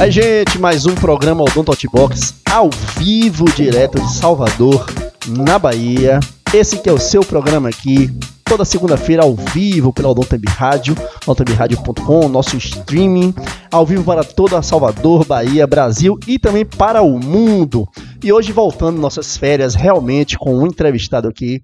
Aí, gente, mais um programa Odonto Box ao vivo, direto de Salvador, na Bahia. Esse que é o seu programa aqui, toda segunda-feira ao vivo pela Odontemb Rádio, odontembradio.com, nosso streaming, ao vivo para toda Salvador, Bahia, Brasil e também para o mundo. E hoje voltando nossas férias, realmente com um entrevistado aqui,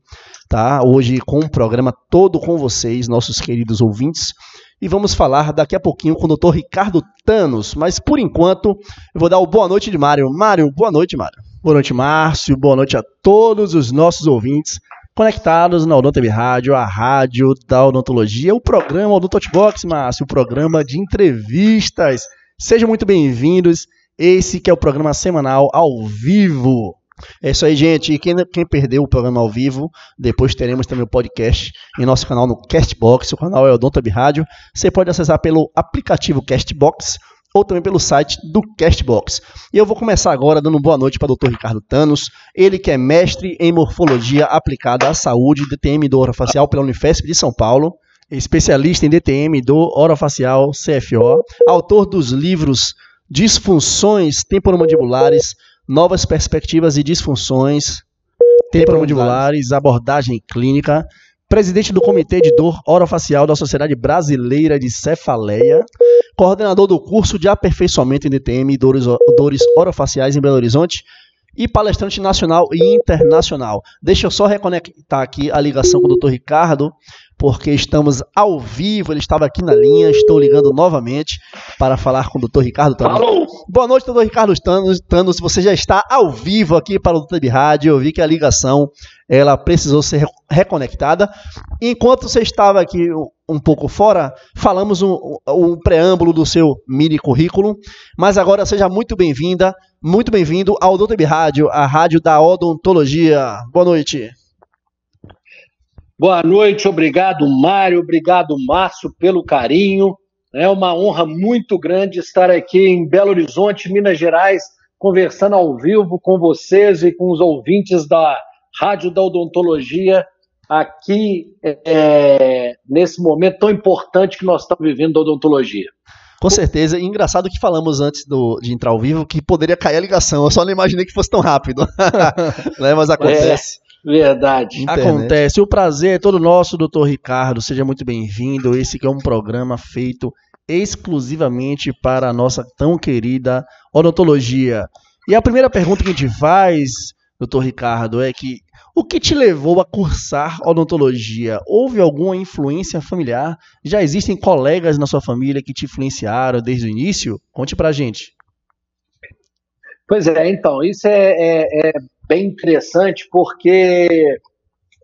tá? Hoje com um programa todo com vocês, nossos queridos ouvintes e vamos falar daqui a pouquinho com o Dr. Ricardo Tanos. Mas por enquanto, eu vou dar o boa noite de Mário. Mário, boa noite, Mário. Boa noite, Márcio. Boa noite a todos os nossos ouvintes conectados na Odonto Rádio, a rádio da odontologia, o programa Odontotbox, Márcio, o programa de entrevistas. Sejam muito bem-vindos. Esse que é o programa semanal ao vivo é isso aí, gente. E quem, quem perdeu o programa ao vivo, depois teremos também o podcast em nosso canal no Castbox. O canal é o Dontab Rádio. Você pode acessar pelo aplicativo Castbox ou também pelo site do Castbox. E eu vou começar agora dando boa noite para o Dr. Ricardo Tanos, ele que é mestre em morfologia aplicada à saúde, DTM do orofacial pela Unifesp de São Paulo, especialista em DTM do orofacial CFO, autor dos livros Disfunções temporomandibulares, novas perspectivas e disfunções temporomandibulares, abordagem clínica, presidente do Comitê de Dor Orofacial da Sociedade Brasileira de Cefaleia, coordenador do curso de aperfeiçoamento em DTM e dores, dores orofaciais em Belo Horizonte e palestrante nacional e internacional. Deixa eu só reconectar aqui a ligação com o Dr. Ricardo, porque estamos ao vivo, ele estava aqui na linha, estou ligando novamente para falar com o Dr. Ricardo Tanos. Alô! Boa noite, Dr. Ricardo Tanos, Tanos, você já está ao vivo aqui para o Dr. Rádio, eu vi que a ligação ela precisou ser reconectada. Enquanto você estava aqui um pouco fora, falamos um, um preâmbulo do seu mini currículo, mas agora seja muito bem-vinda, muito bem-vindo ao Dr. Rádio, a rádio da odontologia. Boa noite. Boa noite, obrigado Mário, obrigado Márcio pelo carinho. É uma honra muito grande estar aqui em Belo Horizonte, Minas Gerais, conversando ao vivo com vocês e com os ouvintes da Rádio da Odontologia, aqui é, nesse momento tão importante que nós estamos vivendo da odontologia. Com certeza. E engraçado que falamos antes do, de entrar ao vivo que poderia cair a ligação. Eu só não imaginei que fosse tão rápido. né? Mas acontece. É. Verdade. Internet. Acontece. O prazer é todo nosso, doutor Ricardo. Seja muito bem-vindo. Esse que é um programa feito exclusivamente para a nossa tão querida odontologia. E a primeira pergunta que a gente faz, doutor Ricardo, é que o que te levou a cursar odontologia? Houve alguma influência familiar? Já existem colegas na sua família que te influenciaram desde o início? Conte pra gente. Pois é, então, isso é, é, é bem interessante, porque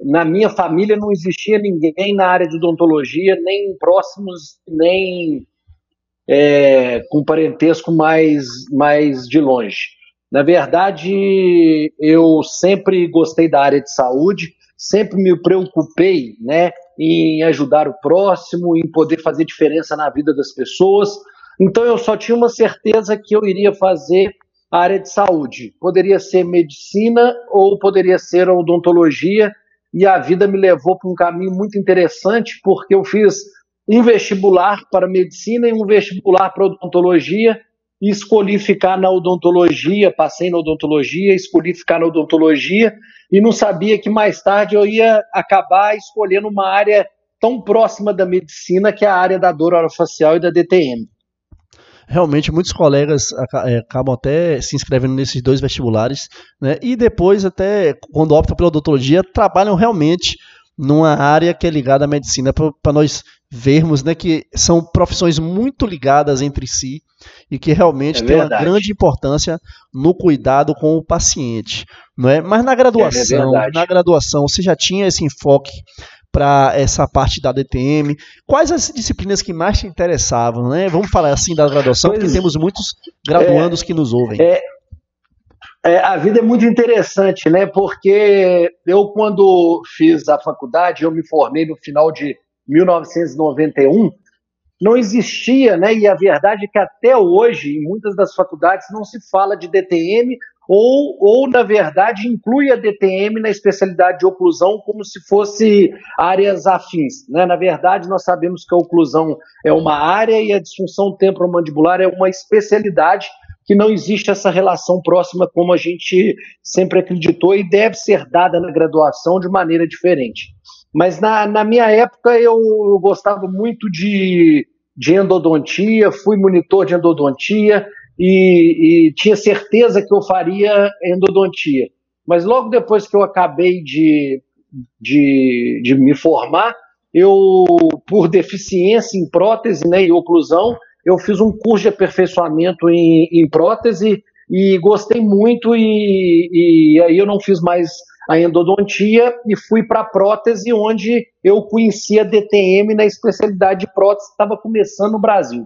na minha família não existia ninguém na área de odontologia, nem próximos, nem é, com parentesco mais, mais de longe. Na verdade, eu sempre gostei da área de saúde, sempre me preocupei né, em ajudar o próximo, em poder fazer diferença na vida das pessoas. Então, eu só tinha uma certeza que eu iria fazer área de saúde. Poderia ser medicina ou poderia ser odontologia, e a vida me levou para um caminho muito interessante, porque eu fiz um vestibular para medicina e um vestibular para odontologia, e escolhi ficar na odontologia, passei na odontologia, escolhi ficar na odontologia, e não sabia que mais tarde eu ia acabar escolhendo uma área tão próxima da medicina, que é a área da dor orofacial e da DTM realmente muitos colegas é, acabam até se inscrevendo nesses dois vestibulares, né? E depois até quando optam pela odontologia, trabalham realmente numa área que é ligada à medicina para nós vermos, né, que são profissões muito ligadas entre si e que realmente é têm uma grande importância no cuidado com o paciente, não é? Mas na graduação, é na graduação, você já tinha esse enfoque para essa parte da DTM? Quais as disciplinas que mais te interessavam, né? Vamos falar assim da graduação, pois, porque temos muitos graduandos é, que nos ouvem. É, é, a vida é muito interessante, né? Porque eu, quando fiz a faculdade, eu me formei no final de 1991 não existia, né? E a verdade é que até hoje, em muitas das faculdades, não se fala de DTM ou, ou na verdade, inclui a DTM na especialidade de oclusão como se fosse áreas afins. Né? Na verdade, nós sabemos que a oclusão é uma área e a disfunção temporomandibular é uma especialidade que não existe essa relação próxima como a gente sempre acreditou e deve ser dada na graduação de maneira diferente. Mas na, na minha época eu, eu gostava muito de, de endodontia, fui monitor de endodontia, e, e tinha certeza que eu faria endodontia. Mas logo depois que eu acabei de, de, de me formar, eu, por deficiência em prótese né, e oclusão, eu fiz um curso de aperfeiçoamento em, em prótese e gostei muito e, e aí eu não fiz mais a endodontia e fui para a prótese, onde eu conhecia DTM na especialidade de prótese que estava começando no Brasil.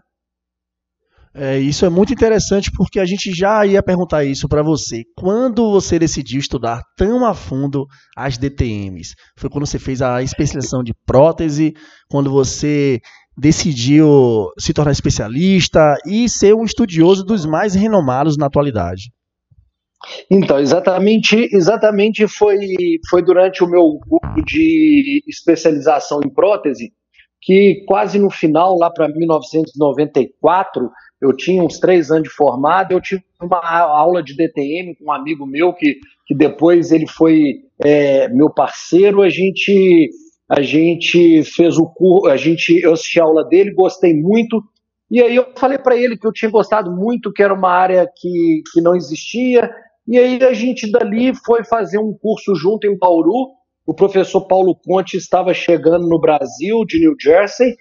É, isso é muito interessante porque a gente já ia perguntar isso para você. Quando você decidiu estudar tão a fundo as DTMs? Foi quando você fez a especialização de prótese, quando você decidiu se tornar especialista e ser um estudioso dos mais renomados na atualidade? Então, exatamente, exatamente foi, foi durante o meu curso de especialização em prótese que quase no final, lá para 1994, eu tinha uns três anos de formado, eu tive uma aula de DTM com um amigo meu que, que depois ele foi é, meu parceiro, a gente a gente fez o curso, a gente eu assisti a aula dele, gostei muito, e aí eu falei para ele que eu tinha gostado muito, que era uma área que, que não existia, e aí a gente dali foi fazer um curso junto em Bauru, o professor Paulo Conte estava chegando no Brasil, de New Jersey,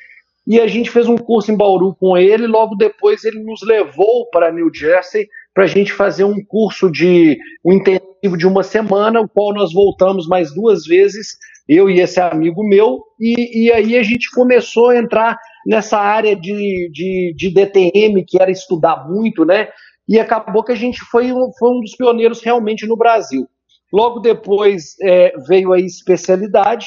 e a gente fez um curso em Bauru com ele. Logo depois, ele nos levou para New Jersey para a gente fazer um curso de um intensivo de uma semana, o qual nós voltamos mais duas vezes, eu e esse amigo meu, e, e aí a gente começou a entrar nessa área de, de, de DTM, que era estudar muito, né? E acabou que a gente foi um, foi um dos pioneiros realmente no Brasil. Logo depois é, veio a especialidade,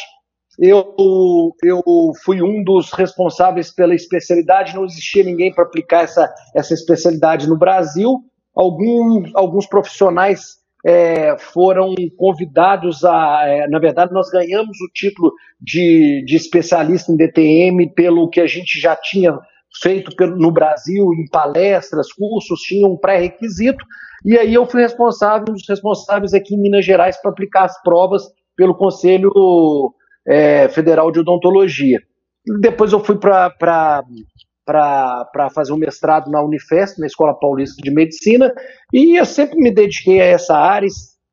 eu, eu fui um dos responsáveis pela especialidade, não existia ninguém para aplicar essa, essa especialidade no Brasil. Alguns, alguns profissionais é, foram convidados a. É, na verdade, nós ganhamos o título de, de especialista em DTM pelo que a gente já tinha feito no Brasil, em palestras, cursos, tinha um pré-requisito. E aí eu fui responsável, um dos responsáveis aqui em Minas Gerais para aplicar as provas pelo Conselho é, Federal de Odontologia. Depois eu fui para fazer um mestrado na Unifesp, na Escola Paulista de Medicina, e eu sempre me dediquei a essa área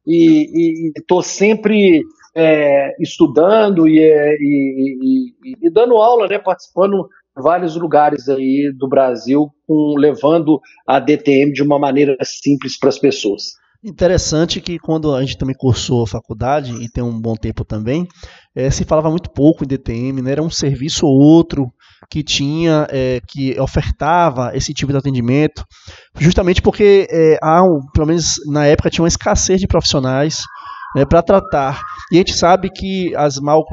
e estou sempre é, estudando e, e, e, e, dando aula, né, participando em vários lugares aí do Brasil, com, levando a DTM de uma maneira simples para as pessoas. Interessante que quando a gente também cursou a faculdade, e tem um bom tempo também, é, se falava muito pouco em DTM, né? era um serviço ou outro que tinha, é, que ofertava esse tipo de atendimento, justamente porque é, há, pelo menos na época, tinha uma escassez de profissionais né, para tratar. E a gente sabe que as mal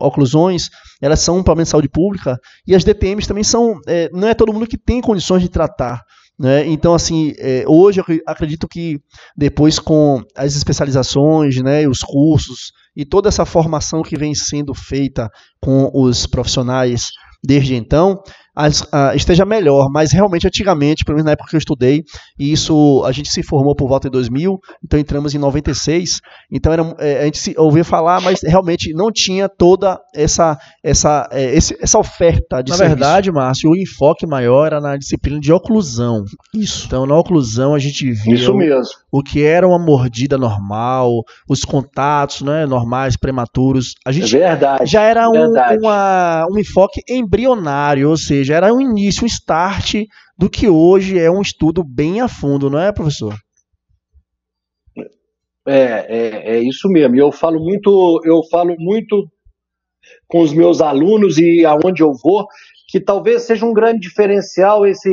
oclusões, elas são um problema de saúde pública, e as DTMs também são, não é todo mundo que tem condições de tratar. Né? Então, assim, é, hoje eu acredito que depois com as especializações, né, os cursos e toda essa formação que vem sendo feita com os profissionais desde então, as, a, esteja melhor, mas realmente antigamente, pelo menos na época que eu estudei, e isso a gente se formou por volta de 2000, então entramos em 96, então era, é, a gente se, ouvia falar, mas realmente não tinha toda essa essa é, esse, essa oferta de Na serviço. verdade, Márcio, o enfoque maior era na disciplina de oclusão. Isso. Então, na oclusão a gente via Isso mesmo. O, o que era uma mordida normal, os contatos né, normais, prematuros. A gente é verdade, já era um, verdade. uma, um enfoque embrionário, ou seja, seja, era um início, um start do que hoje é um estudo bem a fundo, não é, professor? É, é, é isso mesmo. Eu falo muito, eu falo muito com os meus alunos e aonde eu vou, que talvez seja um grande diferencial esse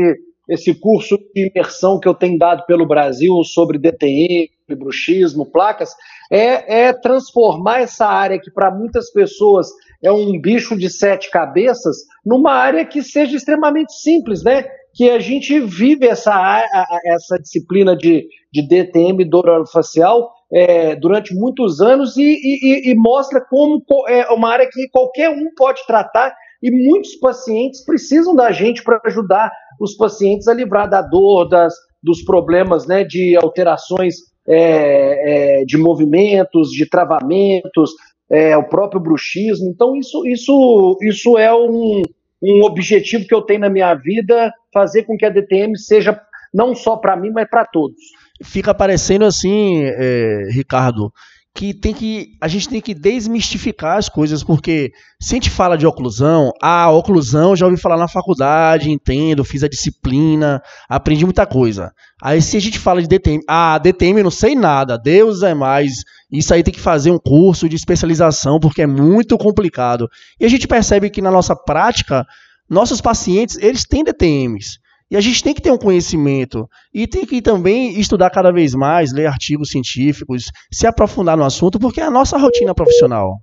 esse curso de imersão que eu tenho dado pelo Brasil sobre DTM, bruxismo, placas, é, é transformar essa área que para muitas pessoas é um bicho de sete cabeças numa área que seja extremamente simples, né? Que a gente vive essa, essa disciplina de, de DTM, dor facial, é, durante muitos anos e, e, e, mostra como é uma área que qualquer um pode tratar e muitos pacientes precisam da gente para ajudar os pacientes a livrar da dor, das, dos problemas né, de alterações é, é, de movimentos, de travamentos, é, o próprio bruxismo. Então, isso, isso, isso é um, um objetivo que eu tenho na minha vida, fazer com que a DTM seja não só para mim, mas para todos. Fica parecendo assim, é, Ricardo, que tem que a gente tem que desmistificar as coisas, porque se a gente fala de oclusão, ah, oclusão já ouvi falar na faculdade, entendo, fiz a disciplina, aprendi muita coisa. Aí se a gente fala de DTM, ah, DTM não sei nada, Deus é mais, isso aí tem que fazer um curso de especialização porque é muito complicado. E a gente percebe que na nossa prática, nossos pacientes, eles têm DTMs. E a gente tem que ter um conhecimento e tem que também estudar cada vez mais, ler artigos científicos, se aprofundar no assunto, porque é a nossa rotina profissional.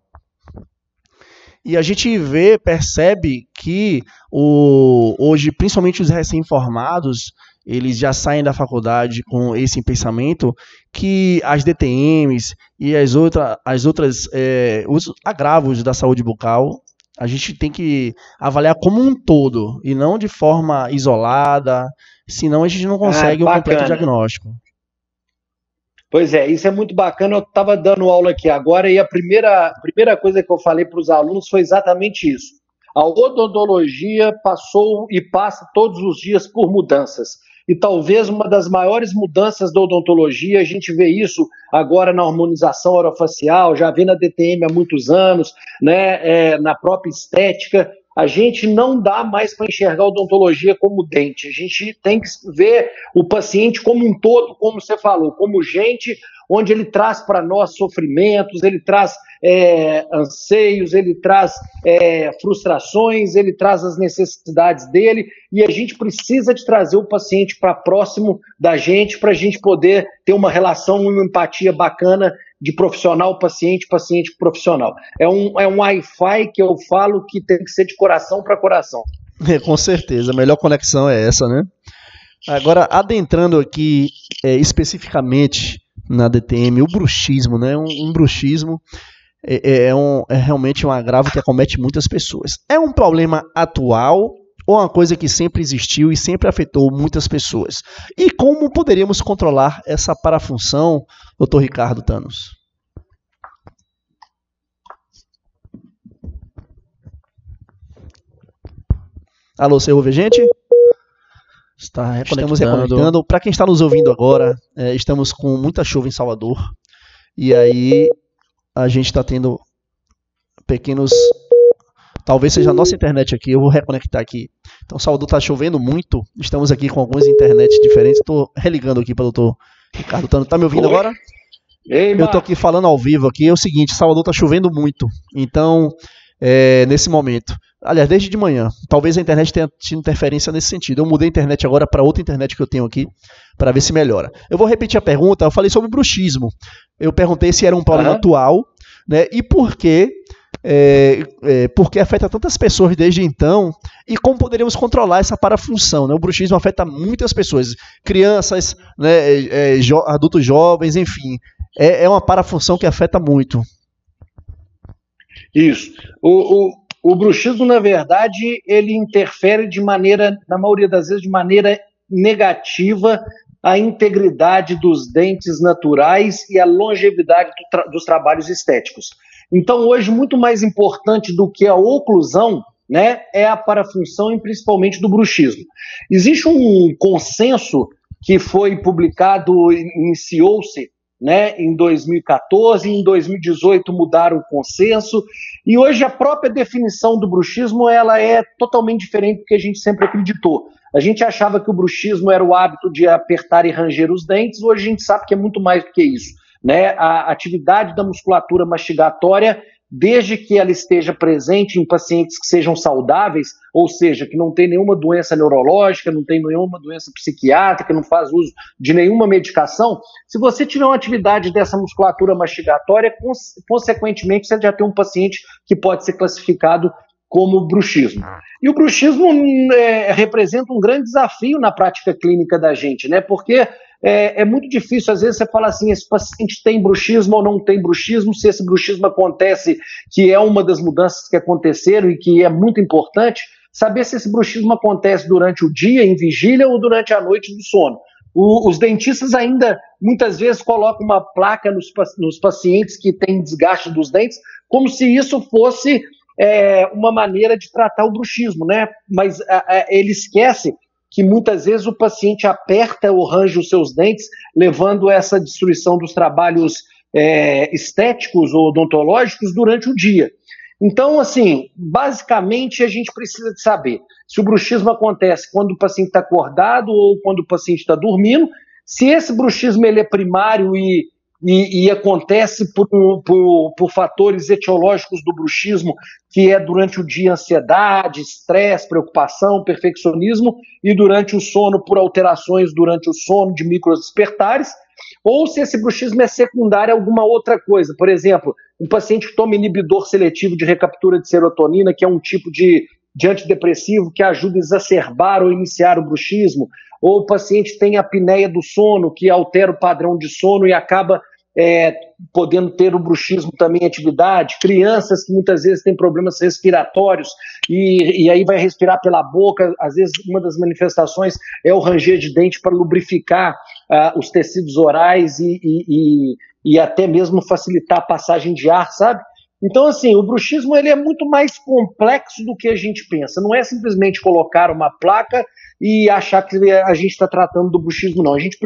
E a gente vê, percebe que o, hoje, principalmente os recém-formados, eles já saem da faculdade com esse pensamento que as DTMs e as, outra, as outras é, os agravos da saúde bucal a gente tem que avaliar como um todo e não de forma isolada, senão a gente não consegue ah, um completo diagnóstico. Pois é, isso é muito bacana. Eu estava dando aula aqui agora e a primeira, a primeira coisa que eu falei para os alunos foi exatamente isso. A odontologia passou e passa todos os dias por mudanças e talvez uma das maiores mudanças da odontologia, a gente vê isso agora na harmonização orofacial, já vê na DTM há muitos anos, né, é, na própria estética, a gente não dá mais para enxergar a odontologia como dente. A gente tem que ver o paciente como um todo, como você falou, como gente, onde ele traz para nós sofrimentos, ele traz é, anseios, ele traz é, frustrações, ele traz as necessidades dele, e a gente precisa de trazer o paciente para próximo da gente, para a gente poder ter uma relação, uma empatia bacana de profissional paciente, paciente profissional. É um, é um Wi-Fi que eu falo que tem que ser de coração para coração. É, com certeza, a melhor conexão é essa, né? Agora, adentrando aqui é, especificamente na DTM, o bruxismo, né? Um, um bruxismo é, é, é, um, é realmente um agravo que acomete muitas pessoas. É um problema atual ou uma coisa que sempre existiu e sempre afetou muitas pessoas? E como poderíamos controlar essa parafunção, doutor Ricardo Tanos? Alô, você ouve a gente? Está estamos reconectando. Para quem está nos ouvindo agora, é, estamos com muita chuva em Salvador. E aí a gente está tendo pequenos Talvez seja a nossa internet aqui, eu vou reconectar aqui. Então, Salvador está chovendo muito, estamos aqui com algumas internets diferentes. Estou religando aqui para o doutor Ricardo Tano. Tá me ouvindo Oi. agora? Ei, eu estou aqui falando ao vivo aqui. É o seguinte, Salvador está chovendo muito. Então, é, nesse momento. Aliás, desde de manhã. Talvez a internet tenha tido interferência nesse sentido. Eu mudei a internet agora para outra internet que eu tenho aqui, para ver se melhora. Eu vou repetir a pergunta. Eu falei sobre bruxismo. Eu perguntei se era um problema uhum. atual, né? E por que é, é, porque afeta tantas pessoas desde então, e como poderíamos controlar essa parafunção. Né? O bruxismo afeta muitas pessoas, crianças, né, é, é jo adultos jovens, enfim. É, é, uma parafunção que afeta muito. Isso. O, o, o bruxismo, na verdade, ele interfere de maneira, na maioria das vezes, de maneira negativa a integridade dos dentes naturais e a longevidade do tra dos trabalhos estéticos. Então, hoje, muito mais importante do que a oclusão né, é a parafunção e principalmente do bruxismo. Existe um consenso que foi publicado, iniciou-se né, em 2014, em 2018 mudaram o consenso, e hoje a própria definição do bruxismo ela é totalmente diferente do que a gente sempre acreditou. A gente achava que o bruxismo era o hábito de apertar e ranger os dentes, hoje a gente sabe que é muito mais do que isso. Né? A atividade da musculatura mastigatória desde que ela esteja presente em pacientes que sejam saudáveis, ou seja, que não tem nenhuma doença neurológica, não tem nenhuma doença psiquiátrica, não faz uso de nenhuma medicação, se você tiver uma atividade dessa musculatura mastigatória, consequentemente você já tem um paciente que pode ser classificado como bruxismo. E o bruxismo é, representa um grande desafio na prática clínica da gente, né? Porque é, é, muito difícil, às vezes, você fala assim: esse paciente tem bruxismo ou não tem bruxismo, se esse bruxismo acontece, que é uma das mudanças que aconteceram e que é muito importante, saber se esse bruxismo acontece durante o dia, em vigília, ou durante a noite do sono. O, os dentistas ainda muitas vezes colocam uma placa nos, nos pacientes que têm desgaste dos dentes, como se isso fosse é, uma maneira de tratar o bruxismo, né? Mas a, a, ele esquece que muitas vezes o paciente aperta ou range os seus dentes, levando essa destruição dos trabalhos é, estéticos ou odontológicos durante o dia. Então, assim, basicamente a gente precisa de saber se o bruxismo acontece quando o paciente está acordado ou quando o paciente está dormindo, se esse bruxismo ele é primário e e, e acontece por, por, por, fatores etiológicos do bruxismo, que é durante o dia ansiedade, estresse, preocupação, perfeccionismo, e durante o sono por alterações durante o sono de microdespertares, ou se esse bruxismo é secundário a alguma outra coisa. Por exemplo, um paciente que toma inibidor seletivo de recaptura de serotonina, que é um tipo de, de antidepressivo que ajuda a exacerbar ou iniciar o bruxismo, ou o paciente tem apneia do sono, que altera o padrão de sono e acaba é, podendo ter o bruxismo também em atividade, crianças que muitas vezes têm problemas respiratórios e, e aí vai respirar pela boca, às vezes uma das manifestações é o ranger de dente para lubrificar uh, os tecidos orais e, e, e, e até mesmo facilitar a passagem de ar, sabe? Então, assim, o bruxismo ele é muito mais complexo do que a gente pensa. Não é simplesmente colocar uma placa e achar que a gente está tratando do bruxismo, não. A gente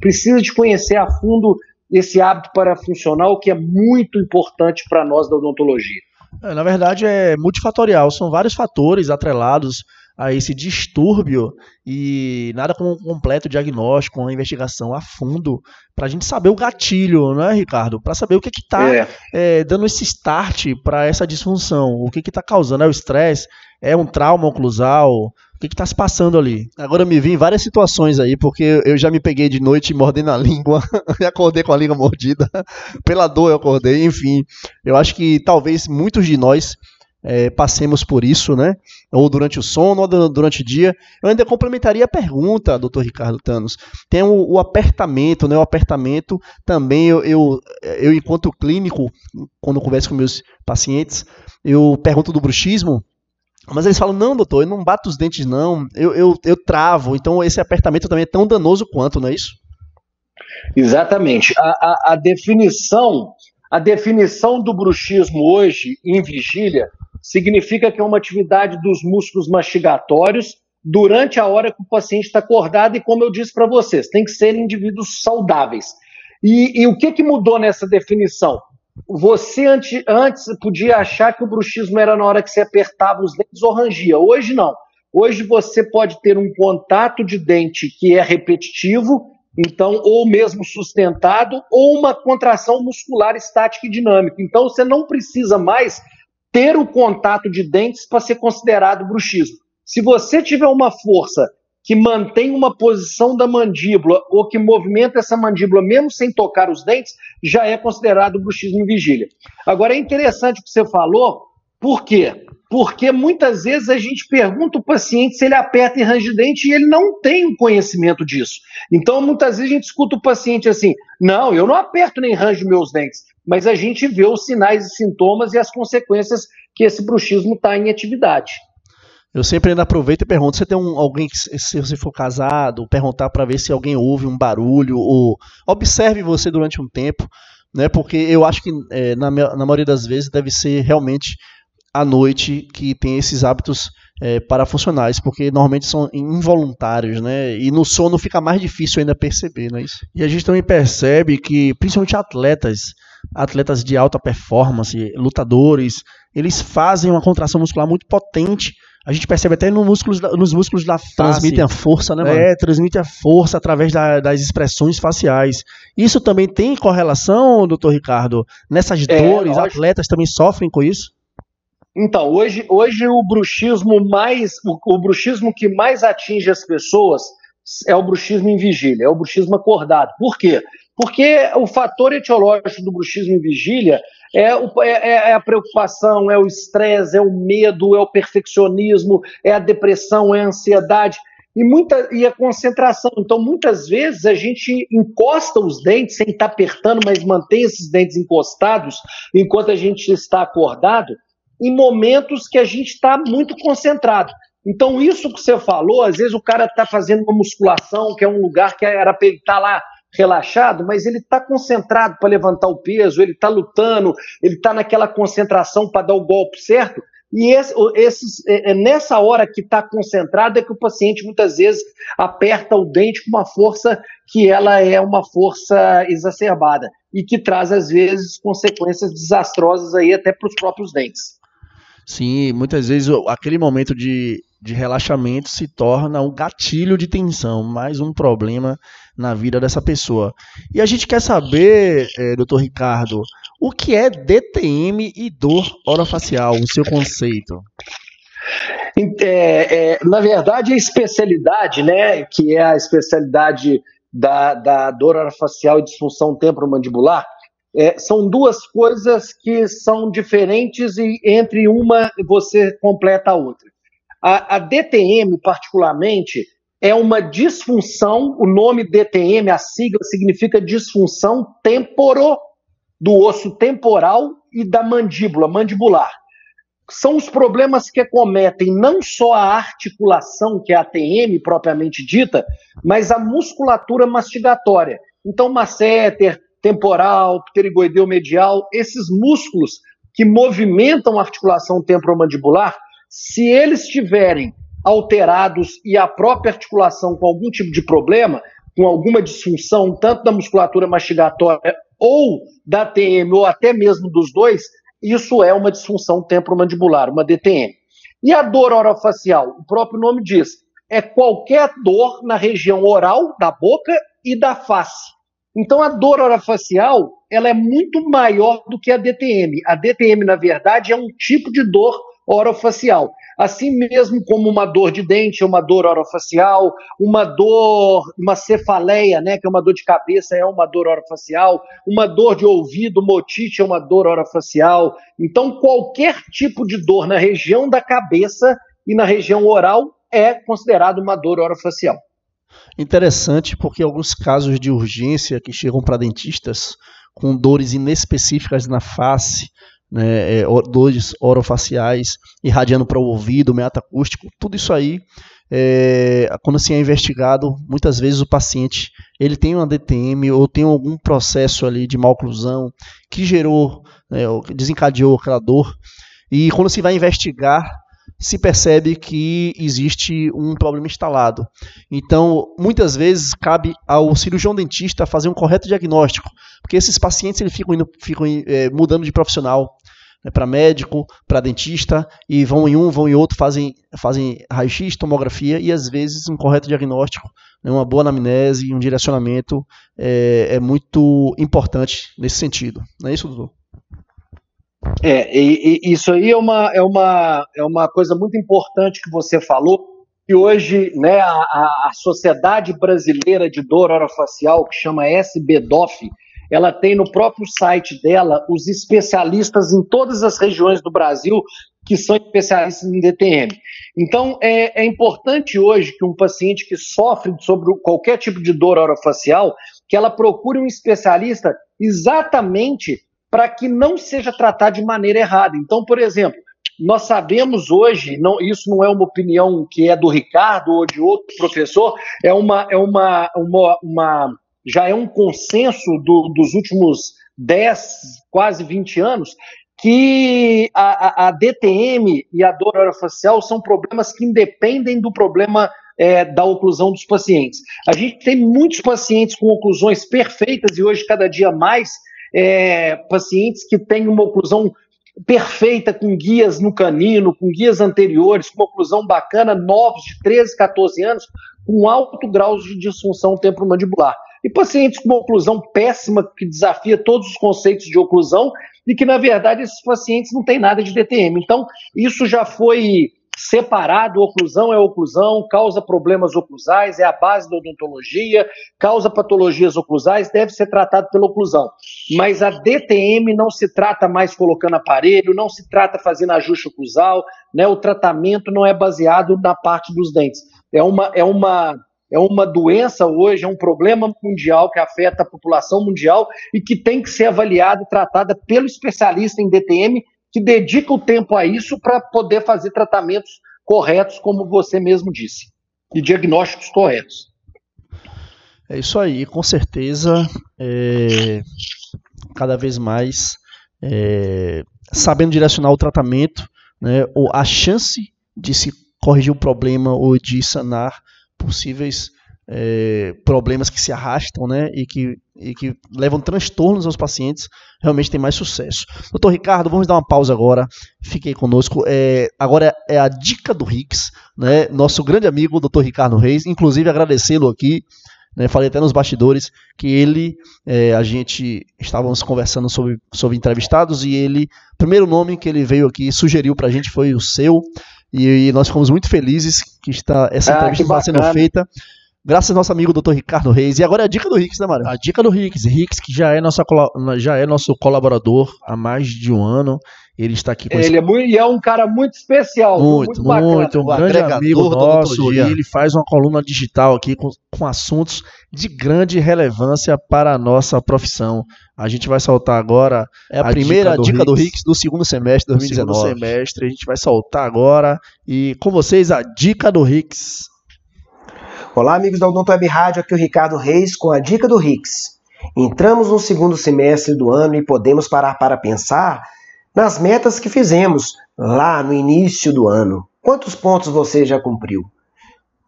precisa de conhecer a fundo esse hábito parafuncional que é muito importante para nós da odontologia. É, na verdade, é multifatorial, são vários fatores atrelados a esse distúrbio e nada como um completo diagnóstico, uma investigação a fundo para a gente saber o gatilho, né, Ricardo? Para saber o que está é. é, dando esse start para essa disfunção, o que está causando, é o estresse, é um trauma oclusal, o que está se passando ali? Agora me vi em várias situações aí, porque eu já me peguei de noite mordendo a língua, e acordei com a língua mordida, pela dor eu acordei, enfim. Eu acho que talvez muitos de nós é, passemos por isso, né? Ou durante o sono, ou durante o dia. Eu ainda complementaria a pergunta, doutor Ricardo Tanos. Tem o, o, apertamento, né? O apertamento também, eu, eu, eu, enquanto clínico, quando converso com meus pacientes, eu pergunto do bruxismo, mas eles falam, não, doutor, eu não bato os dentes, não, eu, eu, eu travo. Então esse apertamento também é tão danoso quanto, não é isso? Exatamente. A, a, a definição, a definição do bruxismo hoje em vigília significa que é uma atividade dos músculos mastigatórios durante a hora que o paciente está acordado, e como eu disse para vocês, tem que ser indivíduos saudáveis. E, e o que, que mudou nessa definição? você antes, antes podia achar que o bruxismo era na hora que você apertava os dentes ou rangia. Hoje não. Hoje você pode ter um contato de dente que é repetitivo, então, ou mesmo sustentado, ou uma contração muscular estática e dinâmica. Então, você não precisa mais ter o contato de dentes para ser considerado bruxismo. Se você tiver uma força que mantém uma posição da mandíbula ou que movimenta essa mandíbula mesmo sem tocar os dentes, já é considerado bruxismo em vigília. Agora é interessante o que você falou, por quê? Porque muitas vezes a gente pergunta o paciente se ele aperta e range dente e ele não tem conhecimento disso. Então, muitas vezes a gente escuta o paciente assim: não, eu não aperto nem ranjo meus dentes, mas a gente vê os sinais e sintomas e as consequências que esse bruxismo está em atividade. Eu sempre ainda aproveito e pergunto: você tem um, alguém que, se você for casado, perguntar para ver se alguém ouve um barulho, ou observe você durante um tempo, né? Porque eu acho que é, na, na maioria das vezes deve ser realmente à noite que tem esses hábitos é, parafuncionais, porque normalmente são involuntários, né? E no sono fica mais difícil ainda perceber, não é isso? E a gente também percebe que, principalmente atletas, atletas de alta performance, lutadores, eles fazem uma contração muscular muito potente A gente percebe até no músculos, nos músculos da face. Transmitem a força, né, mano? É, transmite a força através da, das expressões faciais. Isso também tem correlação, doutor Ricardo? Nessas é, dores, lógico. atletas também sofrem com isso? Então, hoje, hoje o bruxismo mais. O, o bruxismo que mais atinge as pessoas é o bruxismo em vigília, é o bruxismo acordado. Por quê? Porque o fator etiológico do bruxismo em vigília é, o, é, é, é a preocupação, é o estresse, é o medo, é o perfeccionismo, é a depressão, é a ansiedade e, muita, e a concentração. Então, muitas vezes a gente encosta os dentes sem estar apertando, mas mantém esses dentes encostados enquanto a gente está acordado, em momentos que a gente está muito concentrado. Então, isso que você falou, às vezes o cara está fazendo uma musculação, que é um lugar que era para ele estar tá lá relaxado, mas ele está concentrado para levantar o peso, ele está lutando, ele está naquela concentração para dar o golpe certo. E esse, é, é nessa hora que está concentrado é que o paciente muitas vezes aperta o dente com uma força que ela é uma força exacerbada e que traz às vezes consequências desastrosas aí até para os próprios dentes. Sim, muitas vezes aquele momento de, de relaxamento se torna um gatilho de tensão, mais um problema na vida dessa pessoa. E a gente quer saber, é, doutor Ricardo, o que é DTM e dor orofacial, o seu conceito? É, é, na verdade, a especialidade, né, que é a especialidade da, da dor orofacial e disfunção temporomandibular, é, são duas coisas que são diferentes e entre uma você completa a outra. A, a DTM, particularmente, é uma disfunção, o nome DTM, a sigla significa disfunção temporo, do osso temporal e da mandíbula, mandibular. São os problemas que acometem não só a articulação, que é a TM propriamente dita, mas a musculatura mastigatória. Então, masséter, temporal, pterigoideu medial, esses músculos que movimentam a articulação temporomandibular, se eles estiverem alterados e a própria articulação com algum tipo de problema, com alguma disfunção, tanto da musculatura mastigatória ou da TM, ou até mesmo dos dois, isso é uma disfunção temporomandibular, uma DTM. E a dor orofacial, o próprio nome diz, é qualquer dor na região oral, da boca e da face. Então a dor orofacial, ela é muito maior do que a DTM. A DTM, na verdade, é um tipo de dor orofacial. Assim mesmo como uma dor de dente, uma dor orofacial, uma dor, uma cefaleia, né, que é uma dor de cabeça, é uma dor orofacial, uma dor de ouvido, motite é uma dor orofacial. Então, qualquer tipo de dor na região da cabeça e na região oral é considerado uma dor orofacial. Interessante, porque alguns casos de urgência que chegam para dentistas com dores inespecíficas na face, né, é, dores orofaciais irradiando para o ouvido, acústico, tudo isso aí, é, quando se é investigado, muitas vezes o paciente ele tem uma DTM ou tem algum processo ali de maloclusão que gerou, né, desencadeou aquela dor, e quando se vai investigar, se percebe que existe um problema instalado. Então, muitas vezes cabe ao cirurgião dentista fazer um correto diagnóstico, porque esses pacientes eles ficam, indo, ficam é, mudando de profissional né, para médico, para dentista, e vão em um, vão em outro, fazem, fazem raio-x, tomografia, e às vezes um correto diagnóstico, né, uma boa anamnese, um direcionamento é, é muito importante nesse sentido. Não é isso, doutor? É, e, e, isso aí é uma, é, uma, é uma coisa muito importante que você falou, que hoje né, a, a Sociedade Brasileira de Dor Orofacial, que chama SBDOF, ela tem no próprio site dela os especialistas em todas as regiões do Brasil que são especialistas em DTM. Então, é, é importante hoje que um paciente que sofre sobre qualquer tipo de dor orofacial, que ela procure um especialista exatamente para que não seja tratado de maneira errada. Então, por exemplo, nós sabemos hoje, não, isso não é uma opinião que é do Ricardo ou de outro professor, é uma, é uma, uma, uma já é um consenso do, dos últimos 10, quase 20 anos, que a, a, a, DTM e a dor orofacial são problemas que independem do problema é, da oclusão dos pacientes. A gente tem muitos pacientes com oclusões perfeitas e hoje cada dia mais é, pacientes que têm uma oclusão perfeita, com guias no canino, com guias anteriores, com uma oclusão bacana, novos de 13, 14 anos, com alto grau de disfunção temporomandibular. E pacientes com uma oclusão péssima, que desafia todos os conceitos de oclusão, e que, na verdade, esses pacientes não têm nada de DTM. Então, isso já foi separado, oclusão é oclusão, causa problemas oclusais, é a base da odontologia, causa patologias oclusais, deve ser tratado pela oclusão. Mas a DTM não se trata mais colocando aparelho, não se trata fazendo ajuste oclusal, né? o tratamento não é baseado na parte dos dentes. É uma, é uma é uma doença hoje, é um problema mundial que afeta a população mundial e que tem que ser avaliada e tratada pelo especialista em DTM que dedica o tempo a isso para poder fazer tratamentos corretos, como você mesmo disse, e diagnósticos corretos. É isso aí, com certeza, é, cada vez mais é, sabendo direcionar o tratamento, né, ou a chance de se corrigir o problema ou de sanar possíveis é, problemas que se arrastam né, e, que, e que levam transtornos aos pacientes, realmente tem mais sucesso. Doutor Ricardo, vamos dar uma pausa agora. Fiquei conosco. É, agora é a dica do Rix, né, nosso grande amigo, doutor Ricardo Reis. Inclusive, agradecê-lo aqui. Né, falei até nos bastidores que ele, é, a gente estávamos conversando sobre, sobre entrevistados e ele, o primeiro nome que ele veio aqui sugeriu para a gente foi o seu. E, e, nós ficamos muito felizes que está, essa ah, entrevista está sendo feita graças ao nosso amigo Dr. Ricardo Reis. E agora é a dica do Rix, né, Mário? A dica do Rix. Rix, que já é, nossa, já é nosso colaborador há mais de um ano. Ele está aqui com Ele esse... é, muito, é um cara muito especial. Muito, muito, muito um o grande amigo nosso. E ele faz uma coluna digital aqui com, com assuntos de grande relevância para a nossa profissão. A gente vai soltar agora. É a, a primeira dica do, dica do Rix do segundo semestre de 2019. segundo semestre, a gente vai soltar agora. E com vocês, a dica do Rix. Olá, amigos da Odonto Web Rádio, aqui é o Ricardo Reis com a dica do Rix. Entramos no segundo semestre do ano e podemos parar para pensar nas metas que fizemos lá no início do ano. Quantos pontos você já cumpriu?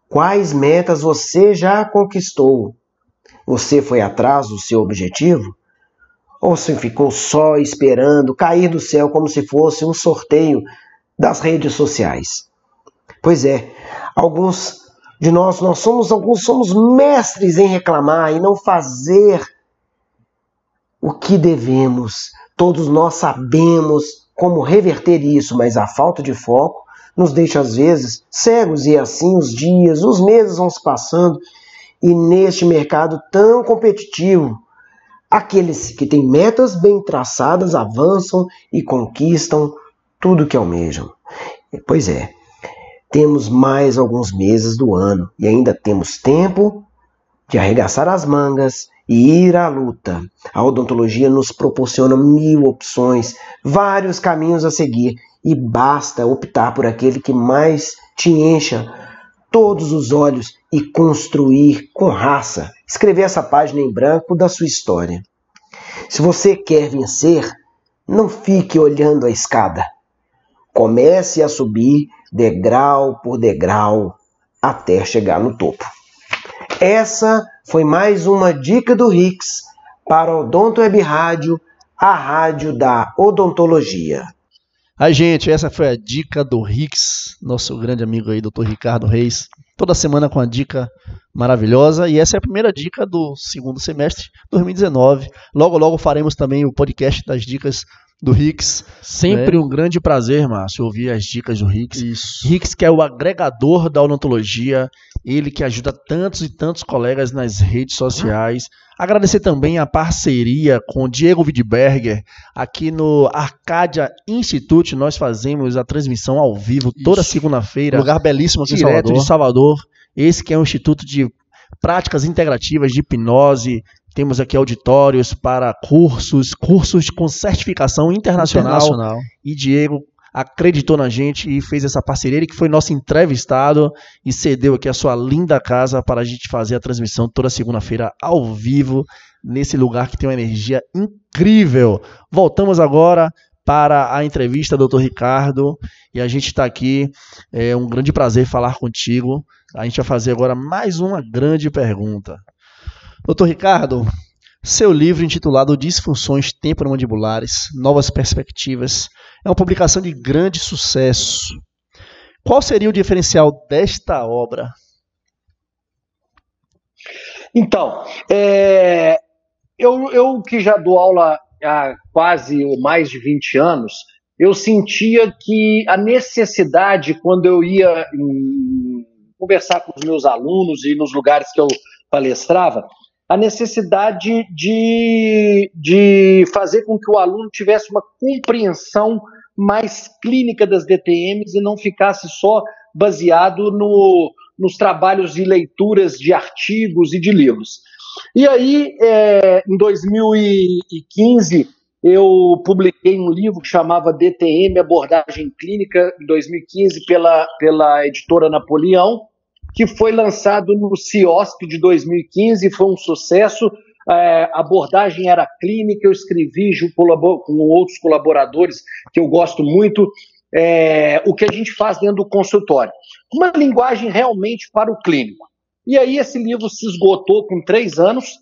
Quais metas você já conquistou? Você foi atrás do seu objetivo? Ou você ficou só esperando cair do céu como se fosse um sorteio das redes sociais? Pois é, alguns de nós, nós somos alguns somos mestres em reclamar e não fazer o que devemos. Todos nós sabemos como reverter isso, mas a falta de foco nos deixa às vezes cegos e assim os dias, os meses vão se passando e neste mercado tão competitivo, aqueles que têm metas bem traçadas avançam e conquistam tudo que almejam. Pois é, temos mais alguns meses do ano e ainda temos tempo de arregaçar as mangas e ir à luta. A odontologia nos proporciona mil opções, vários caminhos a seguir e basta optar por aquele que mais te encha todos os olhos e construir com raça, escrever essa página em branco da sua história. Se você quer vencer, não fique olhando a escada. Comece a subir degrau por degrau até chegar no topo. Essa foi mais uma dica do Rix para o Odonto Web Rádio, a rádio da odontologia. Aí, gente, essa foi a dica do Rix, nosso grande amigo aí, Dr. Ricardo Reis. Toda semana com a dica maravilhosa. E essa é a primeira dica do segundo semestre 2019. Logo, logo faremos também o podcast das dicas do Rix. Sempre né? um grande prazer, Márcio, ouvir as dicas do Rix. Isso. Rix, que é o agregador da odontologia, ele que ajuda tantos e tantos colegas nas redes sociais. Agradecer também a parceria com Diego Widberger. Aqui no Arcadia Institute, nós fazemos a transmissão ao vivo toda segunda-feira. Lugar belíssimo aqui direto em Salvador. de Salvador. Esse que é um instituto de práticas integrativas de hipnose, temos aqui auditórios para cursos, cursos com certificação internacional. internacional. E Diego acreditou na gente e fez essa parceria. Ele que foi nosso entrevistado e cedeu aqui a sua linda casa para a gente fazer a transmissão toda segunda-feira ao vivo nesse lugar que tem uma energia incrível. Voltamos agora para a entrevista, doutor Ricardo, e a gente está aqui. É um grande prazer falar contigo. A gente vai fazer agora mais uma grande pergunta. Doutor Ricardo, seu livro intitulado Disfunções Temporomandibulares, Novas Perspectivas. É uma publicação de grande sucesso. Qual seria o diferencial desta obra? Então, é, eu, eu que já dou aula há quase ou mais de 20 anos, eu sentia que a necessidade, quando eu ia em, conversar com os meus alunos e nos lugares que eu palestrava, a necessidade de, de fazer com que o aluno tivesse uma compreensão mais clínica das DTMs e não ficasse só baseado no, nos trabalhos de leituras de artigos e de livros. E aí, é, em 2015, eu publiquei um livro que chamava DTM Abordagem Clínica, em 2015, pela, pela editora Napoleão, que foi lançado no CIOSP de 2015, foi um sucesso. É, a abordagem era clínica, eu escrevi com outros colaboradores que eu gosto muito, é, o que a gente faz dentro do consultório. Uma linguagem realmente para o clínico. E aí esse livro se esgotou com três anos.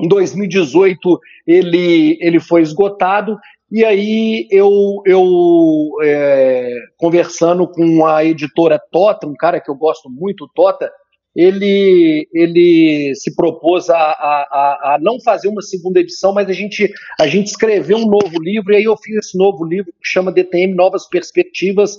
Em 2018 ele, ele foi esgotado e aí eu, eu é, conversando com a editora Tota, um cara que eu gosto muito, Tota, ele, ele se propôs a, a, a, não fazer uma segunda edição, mas a gente, a gente escreveu um novo livro, e aí eu fiz esse novo livro que chama DTM Novas Perspectivas,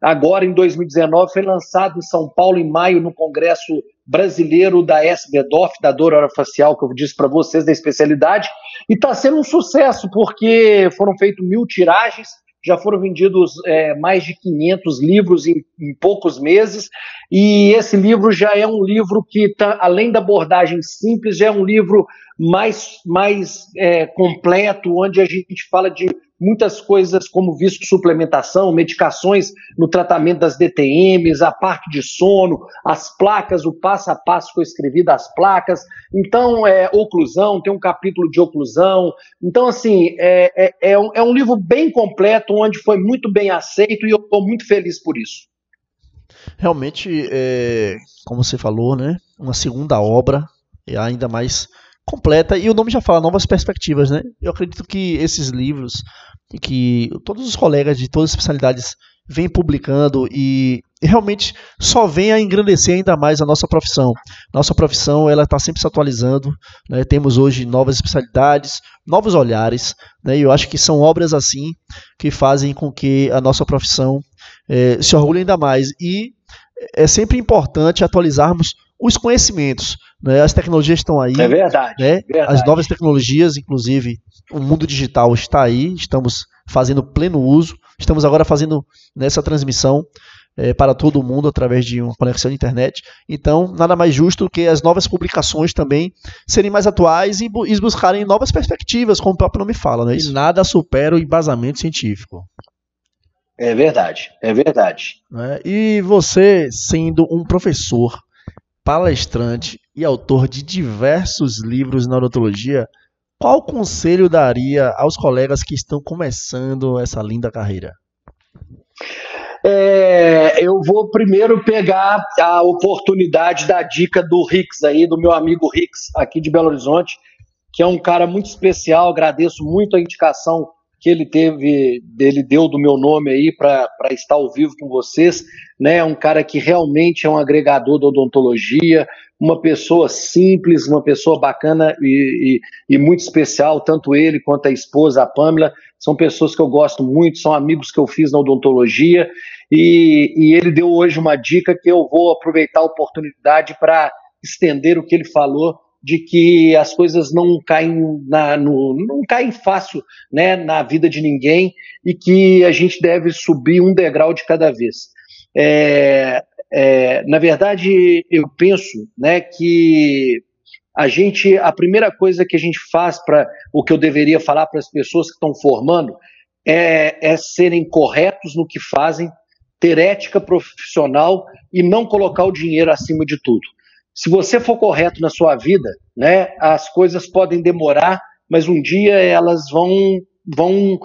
agora em 2019, foi lançado em São Paulo em maio no Congresso Brasileiro da SBDOF, da dor orofacial, que eu disse para vocês, da especialidade, e está sendo um sucesso, porque foram feitas mil tiragens, já foram vendidos é, mais de 500 livros em, em, poucos meses, e esse livro já é um livro que, tá, além da abordagem simples, já é um livro mais, mais é, completo, onde a gente fala de muitas coisas como suplementação, medicações no tratamento das DTMs, a parte de sono, as placas, o passo a passo foi escrevido as placas. Então, é oclusão, tem um capítulo de oclusão. Então, assim, é, é, é, um, é um livro bem completo, onde foi muito bem aceito e eu estou muito feliz por isso. Realmente, é, como você falou, né, uma segunda obra, e ainda mais completa, e o nome já fala novas perspectivas, né? Eu acredito que esses livros que todos os colegas de todas as especialidades vêm publicando e realmente só vem a engrandecer ainda mais a nossa profissão. Nossa profissão ela está sempre se atualizando. Né? Temos hoje novas especialidades, novos olhares. Né? E eu acho que são obras assim que fazem com que a nossa profissão é, se orgulhe ainda mais. E é sempre importante atualizarmos os conhecimentos. Né? As tecnologias estão aí. É verdade, né? verdade. As novas tecnologias, inclusive, o mundo digital está aí, estamos fazendo pleno uso. Estamos agora fazendo nessa transmissão é, para todo mundo através de uma conexão de internet. Então, nada mais justo que as novas publicações também serem mais atuais e, bu e buscarem novas perspectivas, como o próprio nome fala. Não é isso? E nada supera o embasamento científico. É verdade, é verdade. É, e você, sendo um professor, palestrante e autor de diversos livros na odontologia, qual conselho daria aos colegas que estão começando essa linda carreira? É, eu vou primeiro pegar a oportunidade da dica do Rix aí, do meu amigo Rix, aqui de Belo Horizonte, que é um cara muito especial. Agradeço muito a indicação que ele teve, ele deu do meu nome aí para estar ao vivo com vocês, né? Um cara que realmente é um agregador da odontologia, uma pessoa simples, uma pessoa bacana e, e, e, muito especial, tanto ele quanto a esposa, a Pamela, são pessoas que eu gosto muito, são amigos que eu fiz na odontologia, e, e ele deu hoje uma dica que eu vou aproveitar a oportunidade para estender o que ele falou de que as coisas não caem na, no, não caem fácil né, na vida de ninguém e que a gente deve subir um degrau de cada vez. É, é, na verdade, eu penso né, que a gente, a primeira coisa que a gente faz para o que eu deveria falar para as pessoas que estão formando é, é serem corretos no que fazem, ter ética profissional e não colocar o dinheiro acima de tudo se você for correto na sua vida, né, as coisas podem demorar, mas um dia elas vão vão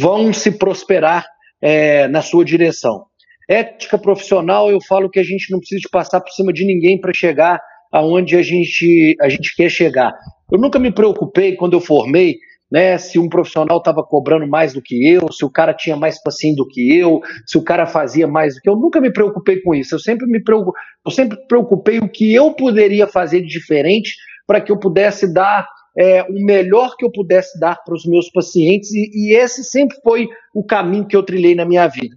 vão se prosperar é, na sua direção. Ética profissional, eu falo que a gente não precisa passar por cima de ninguém para chegar aonde a gente a gente quer chegar. Eu nunca me preocupei quando eu formei né, se um profissional estava cobrando mais do que eu, se o cara tinha mais paciente do que eu, se o cara fazia mais do que eu. Nunca me preocupei com isso. Eu sempre me preocup... eu sempre preocupei o que eu poderia fazer de diferente para que eu pudesse dar é, o melhor que eu pudesse dar para os meus pacientes, e, e, esse sempre foi o caminho que eu trilhei na minha vida.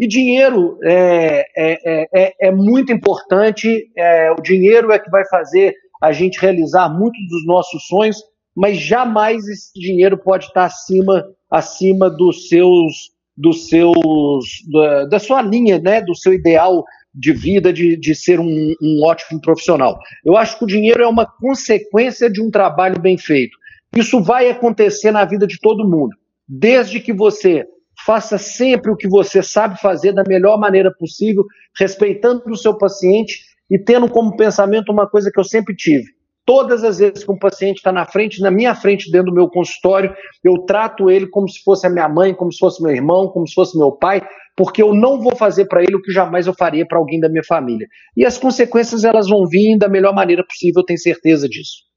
E dinheiro é, é, é, é muito importante, é, o dinheiro é que vai fazer a gente realizar muitos dos nossos sonhos, mas jamais esse dinheiro pode estar acima, acima dos seus, dos seus, da, da sua linha, né, do seu ideal de vida, de, de ser um, um ótimo profissional. Eu acho que o dinheiro é uma consequência de um trabalho bem feito. Isso vai acontecer na vida de todo mundo, desde que você faça sempre o que você sabe fazer da melhor maneira possível, respeitando o seu paciente e tendo como pensamento uma coisa que eu sempre tive. Todas as vezes que um paciente está na frente, na minha frente, dentro do meu consultório, eu trato ele como se fosse a minha mãe, como se fosse meu irmão, como se fosse meu pai, porque eu não vou fazer para ele o que jamais eu faria para alguém da minha família. E as consequências elas vão vir da melhor maneira possível, eu tenho certeza disso.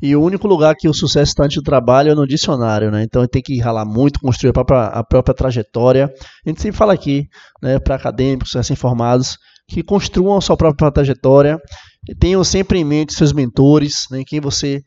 E o único lugar que o sucesso está antes do trabalho é no dicionário, né? Então tem que ralar muito, construir a própria, a própria trajetória. A gente sempre fala aqui, né, para acadêmicos, recém-formados, que construam a sua própria trajetória, tenham sempre em mente seus mentores, né, em quem você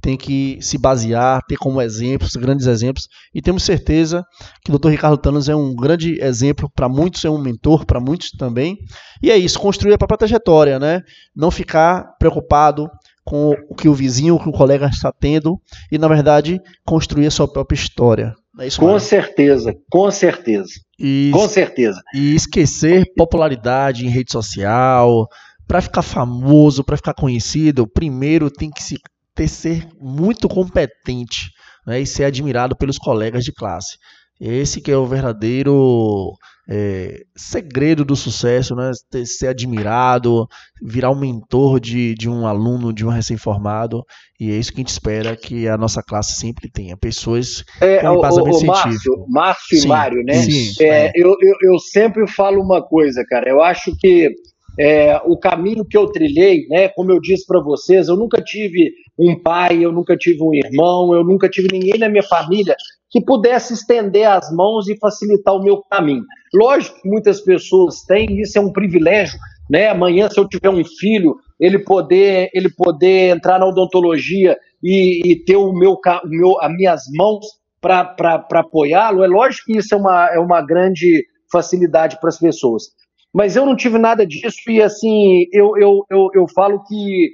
tem que se basear, ter como exemplos, grandes exemplos, e temos certeza que o Dr. Ricardo Thanos é um grande exemplo para muitos, é um mentor para muitos também. E é isso, construir a própria trajetória, né? Não ficar preocupado com o que o vizinho, o que o colega está tendo, e na verdade construir a sua própria história. É isso, com certeza, com certeza. E, com certeza. E esquecer popularidade em rede social, para ficar famoso, para ficar conhecido, primeiro tem que se ter ser muito competente né, e ser admirado pelos colegas de classe. Esse que é o verdadeiro é, segredo do sucesso, né? ser admirado, virar um mentor de, de um aluno, de um recém-formado, e é isso que a gente espera que a nossa classe sempre tenha. Pessoas é, com embasamento o, o científico. Márcio, Márcio sim, e Mário, né? Sim, é, é. Eu, eu, eu sempre falo uma coisa, cara, eu acho que é, o caminho que eu trilhei, né, como eu disse para vocês, eu nunca tive um pai, eu nunca tive um irmão, eu nunca tive ninguém na minha família que pudesse estender as mãos e facilitar o meu caminho. Lógico que muitas pessoas têm, isso é um privilégio, né? Amanhã, se eu tiver um filho, ele poder, ele poder entrar na odontologia e, e ter o meu, o meu, as minhas mãos para apoiá-lo, é lógico que isso é uma, é uma grande facilidade para as pessoas. Mas eu não tive nada disso e, assim, eu, eu, eu, eu falo que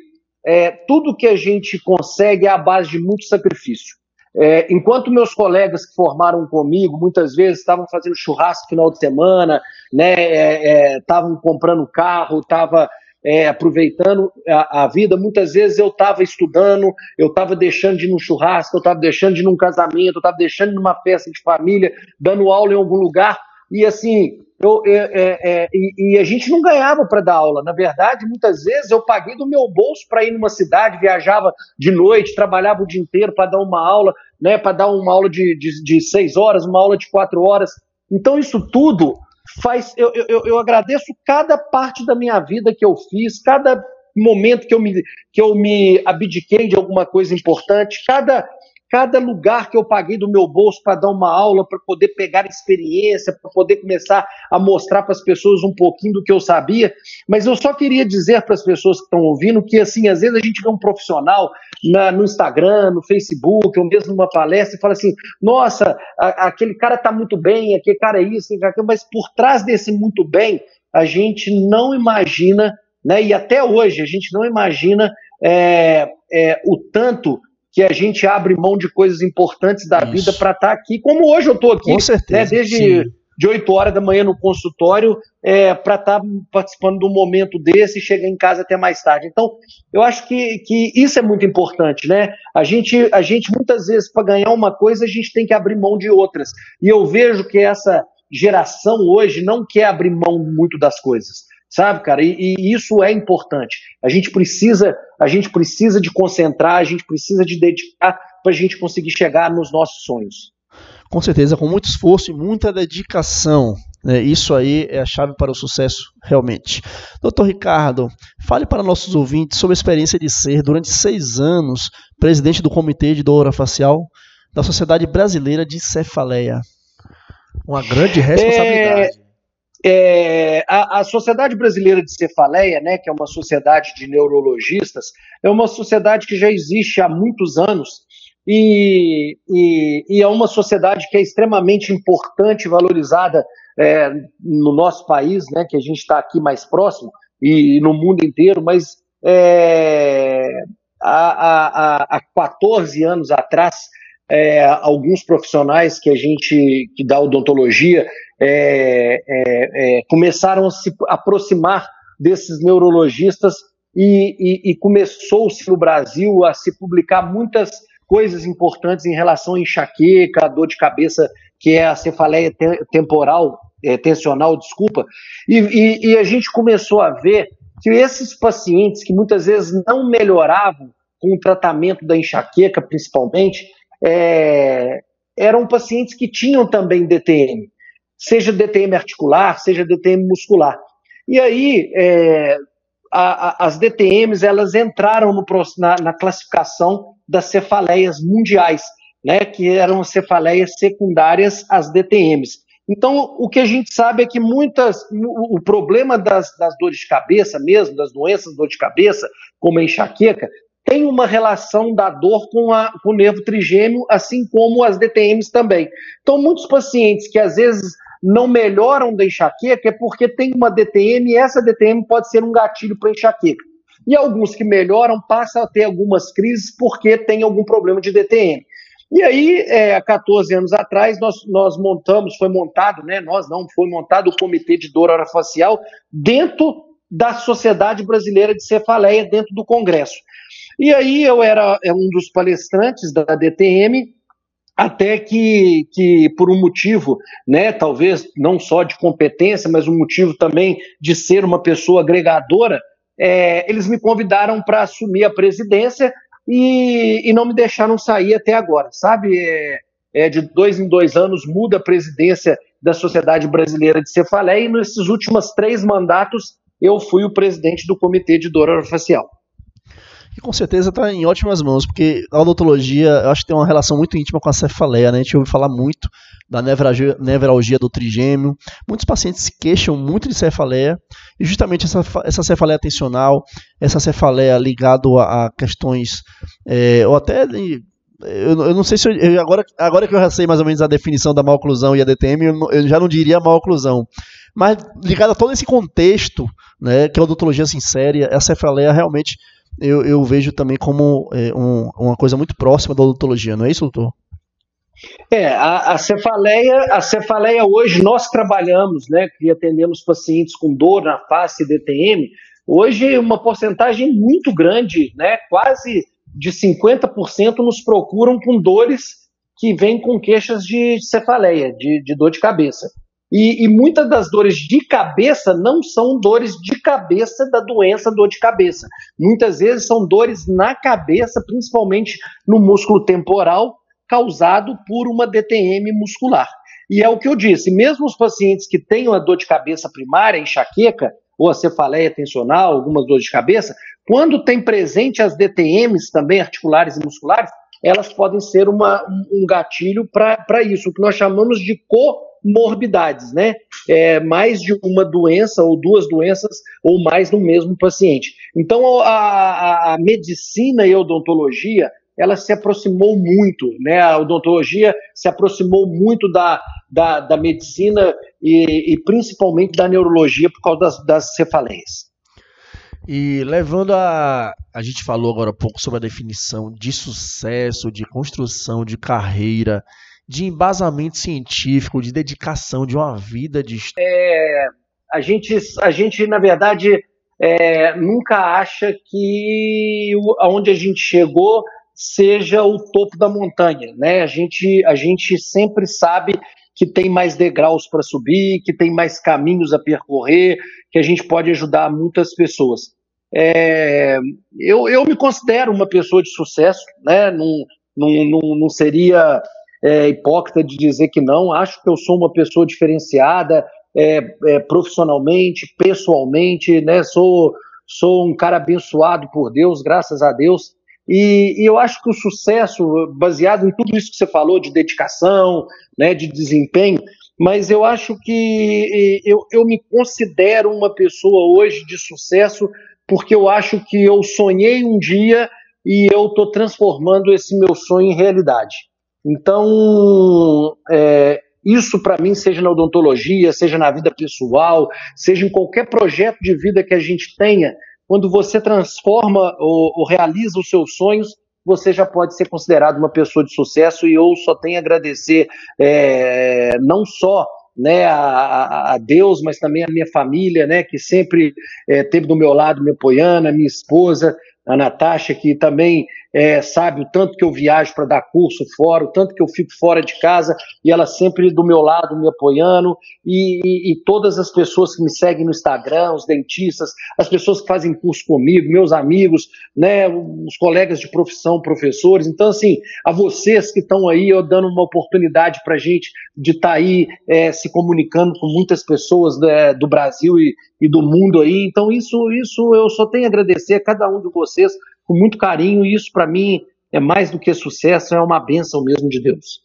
é, tudo que a gente consegue é a base de muito sacrifício. É, enquanto meus colegas que formaram comigo, muitas vezes estavam fazendo churrasco no final de semana, né, estavam é, é, comprando carro, estavam é, aproveitando a, a, vida, muitas vezes eu estava estudando, eu estava deixando de ir num churrasco, eu estava deixando de ir num casamento, eu estava deixando de ir numa festa de família, dando aula em algum lugar, e assim, eu, é, é, é, e, e, a gente não ganhava para dar aula. Na verdade, muitas vezes eu paguei do meu bolso para ir numa cidade, viajava de noite, trabalhava o dia inteiro para dar uma aula, né, para dar uma aula de, de, de, seis horas, uma aula de quatro horas. Então, isso tudo faz. Eu, eu, eu agradeço cada parte da minha vida que eu fiz, cada momento que eu me, que eu me abdiquei de alguma coisa importante, cada cada lugar que eu paguei do meu bolso para dar uma aula, para poder pegar experiência, para poder começar a mostrar para as pessoas um pouquinho do que eu sabia. Mas eu só queria dizer para as pessoas que estão ouvindo que, assim, às vezes a gente vê um profissional na, no Instagram, no Facebook, ou mesmo numa palestra e fala assim: nossa, a, aquele cara está muito bem, aquele cara é isso, aquilo, mas por trás desse muito bem, a gente não imagina, né, e até hoje a gente não imagina é, é, o tanto que a gente abre mão de coisas importantes da Isso. vida para estar tá aqui, como hoje eu estou aqui, Com certeza, né, desde de 8 horas da manhã no consultório, é, para estar tá participando de um momento desse e chegar em casa até mais tarde. Então, eu acho que, que isso é muito importante, né? A gente, a gente muitas vezes, para ganhar uma coisa, a gente tem que abrir mão de outras. E eu vejo que essa geração hoje não quer abrir mão muito das coisas sabe, cara? E, e, isso é importante. A gente precisa, a gente precisa de concentrar, a gente precisa de dedicar para a gente conseguir chegar nos nossos sonhos. Com certeza, com muito esforço e muita dedicação. Né? Isso aí é a chave para o sucesso, realmente. Doutor Ricardo, fale para nossos ouvintes sobre a experiência de ser, durante seis anos, presidente do Comitê de Dor Facial da Sociedade Brasileira de Cefaleia. Uma grande responsabilidade. É, é, a, a, Sociedade Brasileira de Cefaleia, né, que é uma sociedade de neurologistas, é uma sociedade que já existe há muitos anos e, e, e é uma sociedade que é extremamente importante e valorizada é, no nosso país, né, que a gente está aqui mais próximo, e, e, no mundo inteiro, mas é, há, há, há 14 anos atrás, é, alguns profissionais que a gente, que dá odontologia, é, é, é começaram a se aproximar desses neurologistas e, e, e começou-se no Brasil a se publicar muitas coisas importantes em relação à enxaqueca, a dor de cabeça, que é a cefaleia temporal, é, tensional, desculpa, e, e a gente começou a ver que esses pacientes que muitas vezes não melhoravam com o tratamento da enxaqueca, principalmente, é, eram pacientes que tinham também DTM, seja DTM articular, seja DTM muscular. E aí, é, a, a, as DTMs elas entraram no, na, na, classificação das cefaleias mundiais, né, que eram cefaleias secundárias às DTMs. Então, o que a gente sabe é que muitas. O, o problema das, das, dores de cabeça mesmo, das doenças de dor de cabeça, como a enxaqueca, tem uma relação da dor com, a, com o nervo trigêmeo, assim como as DTMs também. Então, muitos pacientes que às vezes não melhoram da enxaqueca é porque tem uma DTM e essa DTM pode ser um gatilho para enxaqueca. E alguns que melhoram passam a ter algumas crises porque tem algum problema de DTM. E aí, é, há 14 anos atrás, nós, nós montamos, foi montado, né? Nós não, foi montado o Comitê de Dor Orofacial dentro da Sociedade Brasileira de Cefaleia, dentro do Congresso. E aí eu era é um dos palestrantes da DTM, até que, que por um motivo, né, talvez não só de competência, mas um motivo também de ser uma pessoa agregadora, é, eles me convidaram para assumir a presidência e, e, não me deixaram sair até agora, sabe? É, é, de dois em dois anos muda a presidência da Sociedade Brasileira de Cefaleia e nesses últimos três mandatos eu fui o presidente do Comitê de Dor Orofacial. E com certeza está em ótimas mãos, porque a odontologia eu acho que tem uma relação muito íntima com a cefaleia, né? A gente ouve falar muito da nevralgia, nevralgia do trigêmeo. Muitos pacientes se queixam muito de cefaleia, e justamente essa, essa cefaleia tensional, essa cefaleia ligada a, questões, é, ou até eu, eu, não sei se eu, agora, agora que eu já sei mais ou menos a definição da maloclusão e a DTM, eu, eu já não diria maloclusão. Mas ligado a todo esse contexto, né, que a odontologia se insere, a cefaleia realmente eu, eu vejo também como é, um, uma coisa muito próxima da odontologia, não é isso, doutor? É, a, a, cefaleia, a cefaleia hoje nós trabalhamos, né, que atendemos pacientes com dor na face DTM, hoje uma porcentagem muito grande, né, quase de 50% nos procuram com dores que vêm com queixas de cefaleia, de, de dor de cabeça. E, e, muitas das dores de cabeça não são dores de cabeça da doença dor de cabeça. Muitas vezes são dores na cabeça, principalmente no músculo temporal, causado por uma DTM muscular. E é o que eu disse, mesmo os pacientes que têm uma dor de cabeça primária, enxaqueca, ou a cefaleia tensional, algumas dores de cabeça, quando tem presente as DTMs também articulares e musculares, elas podem ser uma, um gatilho para isso, o que nós chamamos de co morbidades, né? É, mais de uma doença ou duas doenças ou mais no mesmo paciente. Então, a, a medicina e a odontologia ela se aproximou muito, né? A odontologia se aproximou muito da, da, da medicina e, e, principalmente da neurologia por causa das, das cefaleias. E levando a. A gente falou agora um pouco sobre a definição de sucesso, de construção de carreira de embasamento científico, de dedicação, de uma vida de é, a gente, a gente na verdade é, nunca acha que aonde a gente chegou seja o topo da montanha, né? A gente, a gente sempre sabe que tem mais degraus para subir, que tem mais caminhos a percorrer, que a gente pode ajudar muitas pessoas. É, eu, eu me considero uma pessoa de sucesso, né? Não, não, não, não seria é, hipócrita de dizer que não. Acho que eu sou uma pessoa diferenciada, é, é, profissionalmente, pessoalmente, né? Sou, sou um cara abençoado por Deus, graças a Deus. E, e, eu acho que o sucesso, baseado em tudo isso que você falou, de dedicação, né, de desempenho, mas eu acho que eu, eu me considero uma pessoa hoje de sucesso porque eu acho que eu sonhei um dia e eu estou transformando esse meu sonho em realidade. Então, é, isso para mim, seja na odontologia, seja na vida pessoal, seja em qualquer projeto de vida que a gente tenha, quando você transforma ou, ou realiza os seus sonhos, você já pode ser considerado uma pessoa de sucesso. E eu só tenho a agradecer é, não só né, a, a, Deus, mas também a minha família, né, que sempre é, teve do meu lado me apoiando, a minha esposa, a Natasha, que também é, sabe o tanto que eu viajo para dar curso fora, o tanto que eu fico fora de casa, e ela sempre do meu lado me apoiando, e, e, e, todas as pessoas que me seguem no Instagram, os dentistas, as pessoas que fazem curso comigo, meus amigos, né, os colegas de profissão, professores. Então, assim, a vocês que estão aí, eu dando uma oportunidade para a gente de estar tá aí é, se comunicando com muitas pessoas né, do Brasil e, e do mundo aí. Então, isso, isso eu só tenho a agradecer a cada um de vocês com muito carinho, e isso para mim é mais do que sucesso, é uma benção mesmo de Deus.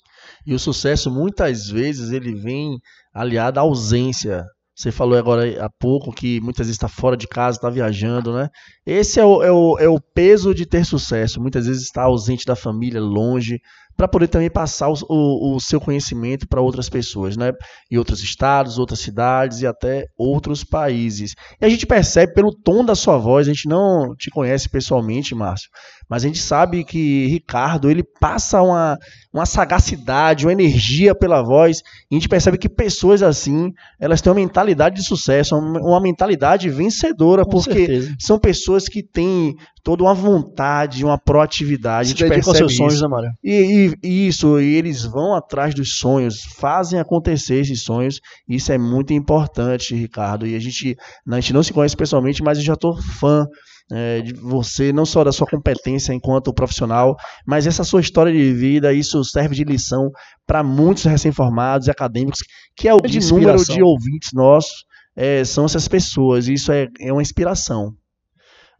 E o sucesso muitas vezes ele vem aliado à ausência. Você falou agora há pouco que muitas vezes está fora de casa, está viajando, né? Esse é o, é, o, é o peso de ter sucesso. Muitas vezes está ausente da família, longe, para poder também passar o, o, o seu conhecimento para outras pessoas, né? Em outros estados, outras cidades e até outros países. E a gente percebe pelo tom da sua voz, a gente não te conhece pessoalmente, Márcio, mas a gente sabe que Ricardo, ele passa uma, uma sagacidade, uma energia pela voz, e a gente percebe que pessoas assim, elas têm uma mentalidade de sucesso, uma, mentalidade vencedora, Com porque certeza. são pessoas que têm toda uma vontade, uma proatividade. Se a gente percebe seus sonhos, né, Mário? E, e, isso, e eles vão atrás dos sonhos, fazem acontecer esses sonhos. Isso é muito importante, Ricardo. E a gente, a gente não se conhece pessoalmente, mas eu já estou fã é, de você, não só da sua competência enquanto profissional, mas essa sua história de vida, isso serve de lição para muitos recém-formados e acadêmicos, que é o de número de ouvintes nossos. É, são essas pessoas, e isso é, é uma inspiração.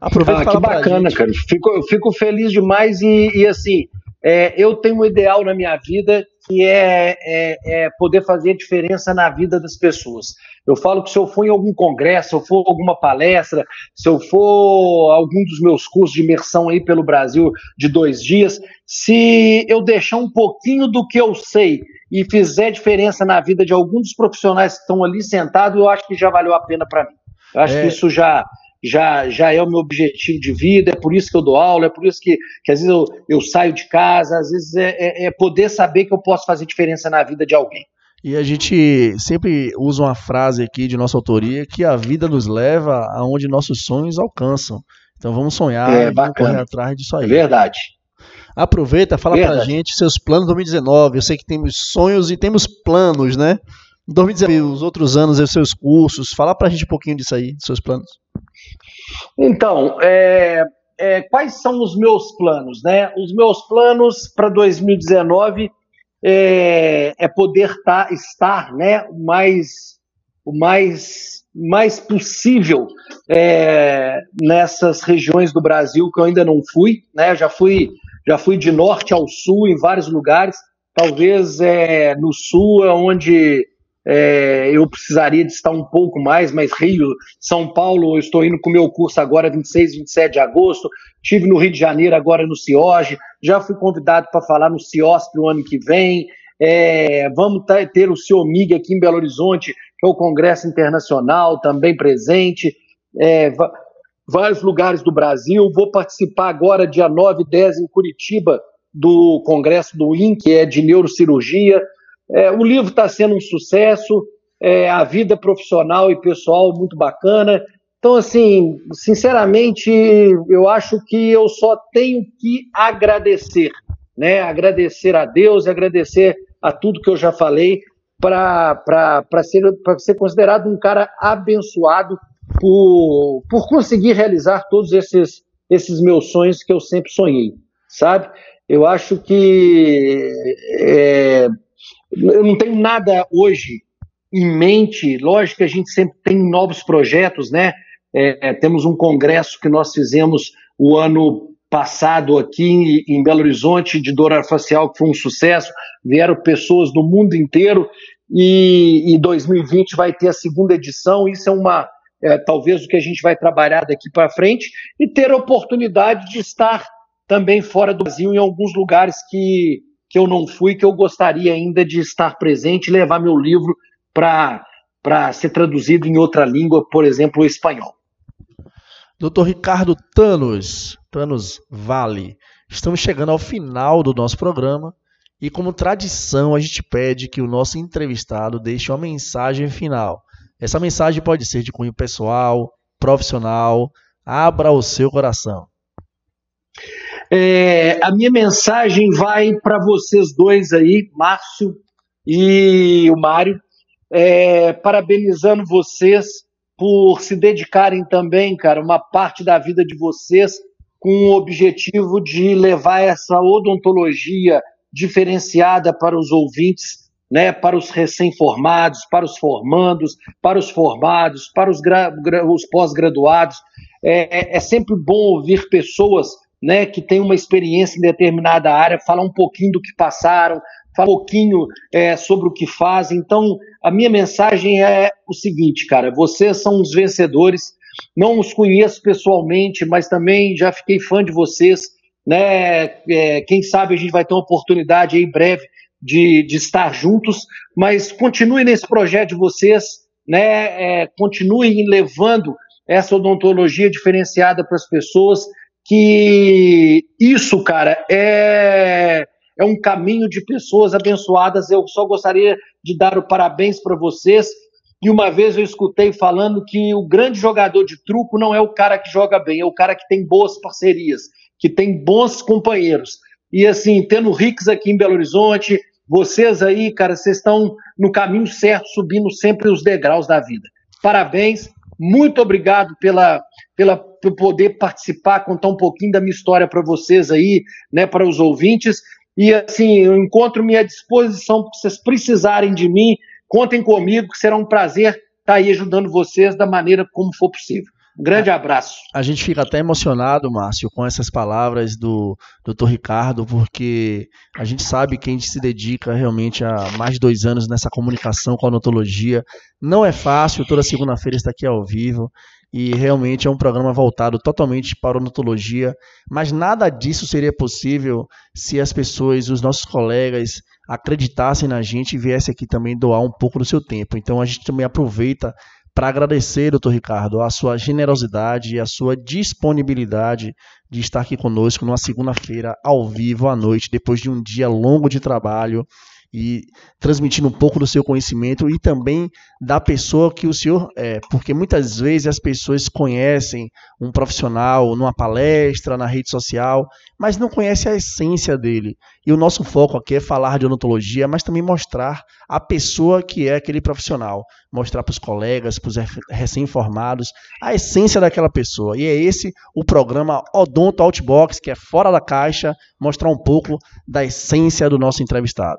Aproveita ah, que bacana, cara. Fico, eu fico feliz demais e, e assim, é, eu tenho um ideal na minha vida que é, é, é, poder fazer diferença na vida das pessoas. Eu falo que se eu for em algum congresso, se eu for alguma palestra, se eu for algum dos meus cursos de imersão aí pelo Brasil de dois dias, se eu deixar um pouquinho do que eu sei e fizer diferença na vida de algum dos profissionais que estão ali sentados, eu acho que já valeu a pena para mim. Eu acho que é. isso já já, já é o meu objetivo de vida, é por isso que eu dou aula, é por isso que, que às vezes eu, eu saio de casa, às vezes é, é, é poder saber que eu posso fazer diferença na vida de alguém. E a gente sempre usa uma frase aqui de nossa autoria que a vida nos leva aonde nossos sonhos alcançam. Então vamos sonhar é, e correr atrás disso aí. É verdade. Aproveita, fala verdade. pra gente seus planos 2019. Eu sei que temos sonhos e temos planos, né? 2019, os outros anos, os seus cursos. Fala pra gente um pouquinho disso aí, dos seus planos. Então, é, é, quais são os meus planos? Né? Os meus planos para 2019 é, é poder tá, estar né, o mais, o mais, mais possível é, nessas regiões do Brasil que eu ainda não fui. Né? Já fui já fui de norte ao sul em vários lugares. Talvez é, no sul é onde é, eu precisaria de estar um pouco mais, mas Rio, São Paulo, eu estou indo com o meu curso agora 26, 27 de agosto, estive no Rio de Janeiro agora no CIOG, já fui convidado para falar no CIOSP o ano que vem, é, vamos ter o CIOMIG aqui em Belo Horizonte, que é o Congresso Internacional, também presente, é, vários lugares do Brasil, vou participar agora dia 9 e 10 em Curitiba, do Congresso do IN, que é de neurocirurgia, é, o livro está sendo um sucesso, é, a vida profissional e pessoal muito bacana. Então, assim, sinceramente, eu acho que eu só tenho que agradecer, né? Agradecer a Deus, agradecer a tudo que eu já falei para ser, ser considerado um cara abençoado por, por conseguir realizar todos esses, esses meus sonhos que eu sempre sonhei, sabe? Eu acho que é, eu não tenho nada hoje em mente. Lógico que a gente sempre tem novos projetos, né? É, é, temos um congresso que nós fizemos o ano passado aqui em Belo Horizonte de dor facial que foi um sucesso. Vieram pessoas do mundo inteiro e, e 2020 vai ter a segunda edição. Isso é uma é, talvez o que a gente vai trabalhar daqui para frente e ter a oportunidade de estar também fora do Brasil em alguns lugares que, que eu não fui, que eu gostaria ainda de estar presente e levar meu livro para ser traduzido em outra língua, por exemplo, o espanhol. Doutor Ricardo Tanos, Tanos Vale, estamos chegando ao final do nosso programa e, como tradição, a gente pede que o nosso entrevistado deixe uma mensagem final. Essa mensagem pode ser de cunho pessoal, profissional, abra o seu coração. É, a minha mensagem vai para vocês dois aí, Márcio e o Mário, é, parabenizando vocês por se dedicarem também, cara, uma parte da vida de vocês com o objetivo de levar essa odontologia diferenciada para os ouvintes, né, para os recém-formados, para os formandos, para os formados, para os, os pós-graduados. É, é, é, sempre bom ouvir pessoas né, que têm uma experiência em determinada área falar um pouquinho do que passaram, falar um pouquinho é, sobre o que fazem. Então, a minha mensagem é o seguinte, cara: vocês são os vencedores. Não os conheço pessoalmente, mas também já fiquei fã de vocês. Né? É, quem sabe a gente vai ter uma oportunidade em breve de, de estar juntos, mas continue nesse projeto de vocês, né? É, continuem levando essa odontologia diferenciada para as pessoas, que isso, cara, é é um caminho de pessoas abençoadas. Eu só gostaria de dar o parabéns para vocês. E uma vez eu escutei falando que o grande jogador de truco não é o cara que joga bem, é o cara que tem boas parcerias, que tem bons companheiros. E assim, tendo o Rix aqui em Belo Horizonte, vocês aí, cara, vocês estão no caminho certo, subindo sempre os degraus da vida. Parabéns, muito obrigado pela, pela, por poder participar, contar um pouquinho da minha história para vocês aí, né, para os ouvintes. E assim, eu encontro-me à disposição se vocês precisarem de mim. Contem comigo, que será um prazer estar aí ajudando vocês da maneira como for possível. Um grande abraço. A gente fica até emocionado, Márcio, com essas palavras do Dr. Ricardo, porque a gente sabe que a gente se dedica realmente há mais de dois anos nessa comunicação com a odontologia. Não é fácil, toda segunda-feira está aqui ao vivo e realmente é um programa voltado totalmente para a odontologia, mas nada disso seria possível se as pessoas, os nossos colegas, acreditassem na gente e viessem aqui também doar um pouco do seu tempo. Então a gente também aproveita para agradecer, doutor Ricardo, a sua generosidade e a sua disponibilidade de estar aqui conosco numa segunda-feira, ao vivo, à noite, depois de um dia longo de trabalho e transmitindo um pouco do seu conhecimento e também da pessoa que o senhor é, porque muitas vezes as pessoas conhecem um profissional numa palestra, na rede social, mas não conhecem a essência dele. E o nosso foco aqui é falar de odontologia, mas também mostrar a pessoa que é aquele profissional, mostrar para os colegas, para os recém-formados, a essência daquela pessoa. E é esse o programa Odonto Outbox, que é fora da caixa, mostrar um pouco da essência do nosso entrevistado.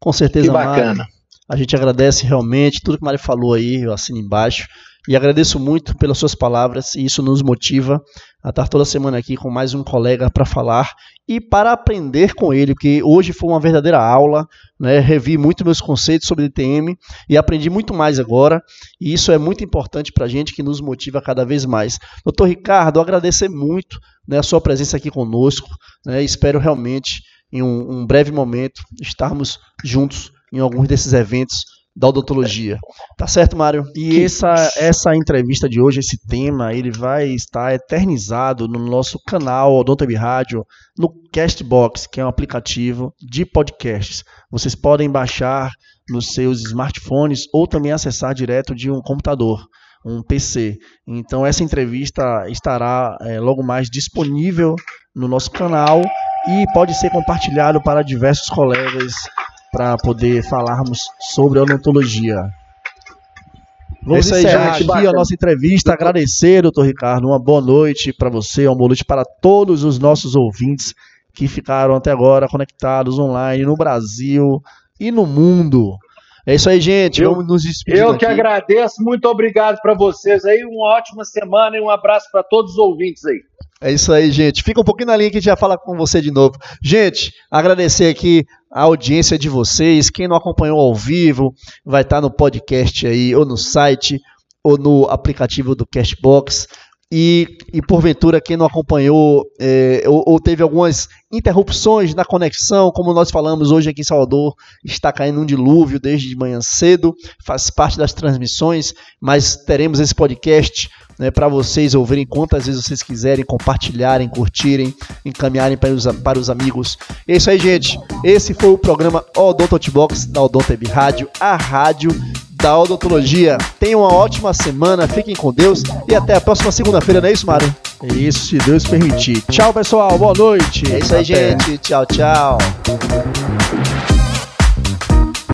Com certeza, que bacana. Mário. A gente agradece realmente tudo que o Mário falou aí, eu assino embaixo. E agradeço muito pelas suas palavras, e isso nos motiva a estar toda semana aqui com mais um colega para falar e para aprender com ele, que hoje foi uma verdadeira aula, né? revi muito meus conceitos sobre DTM e aprendi muito mais agora, e isso é muito importante para a gente, que nos motiva cada vez mais. Doutor Ricardo, agradecer muito né, a sua presença aqui conosco, né? espero realmente em um, um breve momento, estarmos juntos em alguns desses eventos da odontologia. Tá certo, Mário? E essa, essa entrevista de hoje, esse tema, ele vai estar eternizado no nosso canal Odontobi Rádio, no Castbox, que é um aplicativo de podcasts. Vocês podem baixar nos seus smartphones ou também acessar direto de um computador, um PC. Então essa entrevista estará é, logo mais disponível no nosso canal e pode ser compartilhado para diversos colegas para poder falarmos sobre odontologia. Vamos é encerrar aqui bacana. a nossa entrevista. Agradecer, doutor Ricardo. Uma boa noite para você, uma boa noite para todos os nossos ouvintes que ficaram até agora conectados online no Brasil e no mundo. É isso aí, gente. Eu, Vamos nos despedir. Eu que aqui. agradeço. Muito obrigado para vocês aí. Uma ótima semana e um abraço para todos os ouvintes aí. É isso aí, gente. Fica um pouquinho na linha que a gente já fala com você de novo. Gente, agradecer aqui a audiência de vocês. Quem não acompanhou ao vivo, vai estar no podcast aí, ou no site, ou no aplicativo do Cashbox. E, e porventura, quem não acompanhou é, ou, ou, teve algumas interrupções na conexão, como nós falamos hoje aqui em Salvador, está caindo um dilúvio desde de manhã cedo, faz parte das transmissões, mas teremos esse podcast né, para vocês ouvirem quantas vezes vocês quiserem, compartilharem, curtirem, encaminharem para os, para os amigos. É isso aí, gente. Esse foi o programa Odontotbox da Odonto Rádio, a rádio da odontologia. Tenham uma ótima semana, fiquem com Deus e até a próxima segunda-feira, não é isso, Mário? É isso, se Deus permitir. Tchau, pessoal, boa noite. É isso aí, até. gente. Tchau, tchau.